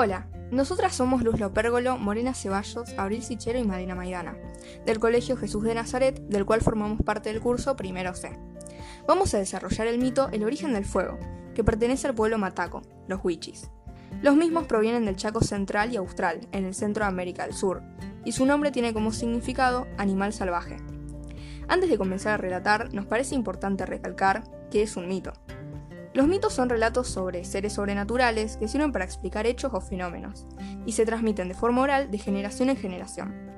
Hola, nosotras somos Luz Lopérgolo, Morena Ceballos, Abril Sichero y Marina Maidana, del Colegio Jesús de Nazaret, del cual formamos parte del curso Primero C. Vamos a desarrollar el mito El origen del fuego, que pertenece al pueblo mataco, los Huichis. Los mismos provienen del Chaco Central y Austral, en el centro de América del Sur, y su nombre tiene como significado animal salvaje. Antes de comenzar a relatar, nos parece importante recalcar que es un mito. Los mitos son relatos sobre seres sobrenaturales que sirven para explicar hechos o fenómenos, y se transmiten de forma oral de generación en generación.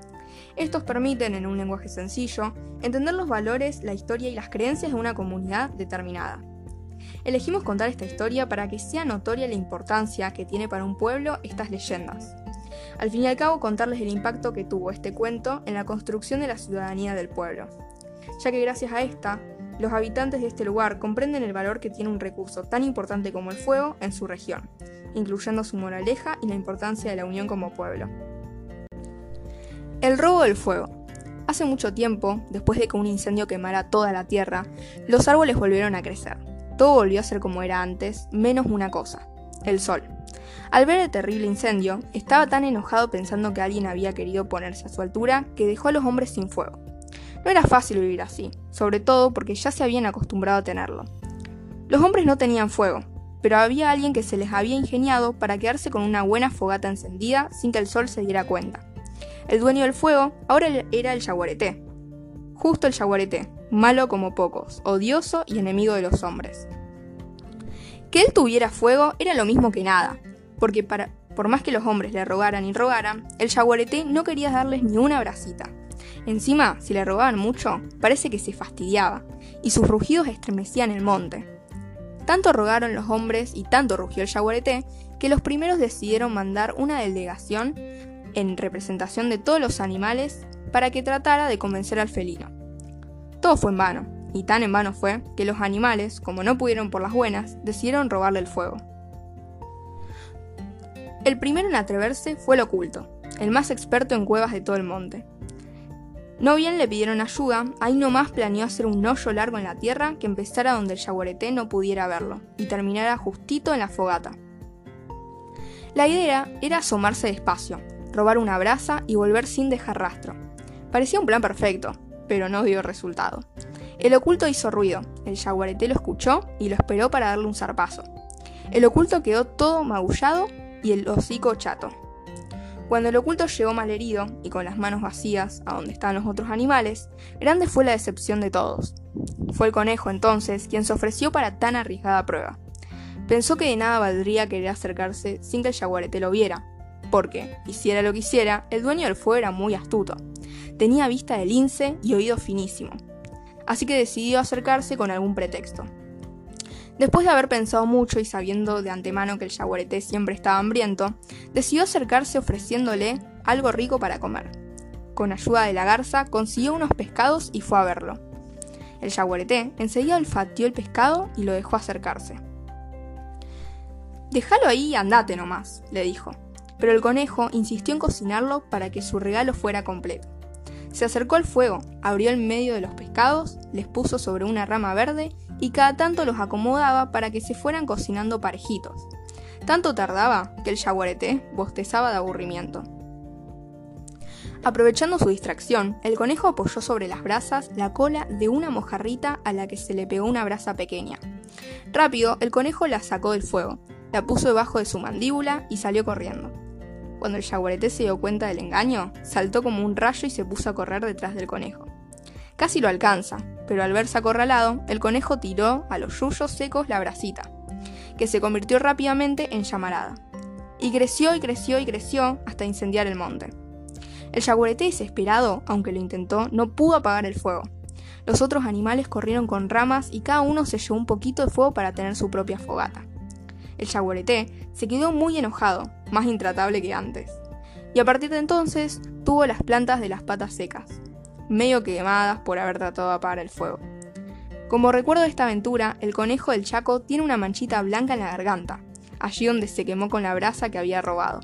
Estos permiten, en un lenguaje sencillo, entender los valores, la historia y las creencias de una comunidad determinada. Elegimos contar esta historia para que sea notoria la importancia que tiene para un pueblo estas leyendas. Al fin y al cabo, contarles el impacto que tuvo este cuento en la construcción de la ciudadanía del pueblo, ya que gracias a esta, los habitantes de este lugar comprenden el valor que tiene un recurso tan importante como el fuego en su región, incluyendo su moraleja y la importancia de la unión como pueblo. El robo del fuego. Hace mucho tiempo, después de que un incendio quemara toda la tierra, los árboles volvieron a crecer. Todo volvió a ser como era antes, menos una cosa, el sol. Al ver el terrible incendio, estaba tan enojado pensando que alguien había querido ponerse a su altura que dejó a los hombres sin fuego. No era fácil vivir así, sobre todo porque ya se habían acostumbrado a tenerlo. Los hombres no tenían fuego, pero había alguien que se les había ingeniado para quedarse con una buena fogata encendida sin que el sol se diera cuenta. El dueño del fuego ahora era el yaguareté. Justo el yaguareté, malo como pocos, odioso y enemigo de los hombres. Que él tuviera fuego era lo mismo que nada, porque por más que los hombres le rogaran y rogaran, el yaguareté no quería darles ni una bracita. Encima, si le robaban mucho, parece que se fastidiaba, y sus rugidos estremecían el monte. Tanto rogaron los hombres y tanto rugió el yaguareté que los primeros decidieron mandar una delegación en representación de todos los animales para que tratara de convencer al felino. Todo fue en vano, y tan en vano fue que los animales, como no pudieron por las buenas, decidieron robarle el fuego. El primero en atreverse fue el oculto, el más experto en cuevas de todo el monte. No bien le pidieron ayuda, ahí nomás planeó hacer un hoyo largo en la tierra que empezara donde el yaguareté no pudiera verlo y terminara justito en la fogata. La idea era asomarse despacio, robar una brasa y volver sin dejar rastro. Parecía un plan perfecto, pero no dio resultado. El oculto hizo ruido, el yaguareté lo escuchó y lo esperó para darle un zarpazo. El oculto quedó todo magullado y el hocico chato. Cuando el oculto llegó malherido y con las manos vacías a donde estaban los otros animales, grande fue la decepción de todos. Fue el conejo entonces quien se ofreció para tan arriesgada prueba. Pensó que de nada valdría querer acercarse sin que el jaguarete lo viera, porque, hiciera lo que hiciera, el dueño del fuego era muy astuto. Tenía vista de lince y oído finísimo. Así que decidió acercarse con algún pretexto. Después de haber pensado mucho y sabiendo de antemano que el yaguareté siempre estaba hambriento, decidió acercarse ofreciéndole algo rico para comer. Con ayuda de la garza consiguió unos pescados y fue a verlo. El yaguareté enseguida olfateó el pescado y lo dejó acercarse. Déjalo ahí y andate nomás, le dijo. Pero el conejo insistió en cocinarlo para que su regalo fuera completo. Se acercó al fuego, abrió el medio de los pescados, les puso sobre una rama verde y cada tanto los acomodaba para que se fueran cocinando parejitos. Tanto tardaba que el yaguareté bostezaba de aburrimiento. Aprovechando su distracción, el conejo apoyó sobre las brasas la cola de una mojarrita a la que se le pegó una brasa pequeña. Rápido, el conejo la sacó del fuego, la puso debajo de su mandíbula y salió corriendo. Cuando el yaguareté se dio cuenta del engaño, saltó como un rayo y se puso a correr detrás del conejo. Casi lo alcanza, pero al verse acorralado, el conejo tiró a los yuyos secos la brasita, que se convirtió rápidamente en llamarada. Y creció y creció y creció hasta incendiar el monte. El yaguareté desesperado, aunque lo intentó, no pudo apagar el fuego. Los otros animales corrieron con ramas y cada uno se llevó un poquito de fuego para tener su propia fogata. El yaguareté se quedó muy enojado, más intratable que antes. Y a partir de entonces tuvo las plantas de las patas secas medio quemadas por haber tratado de apagar el fuego. Como recuerdo de esta aventura, el conejo del Chaco tiene una manchita blanca en la garganta, allí donde se quemó con la brasa que había robado.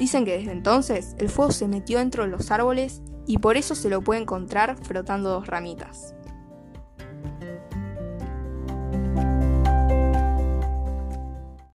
Dicen que desde entonces el fuego se metió dentro de los árboles y por eso se lo puede encontrar frotando dos ramitas.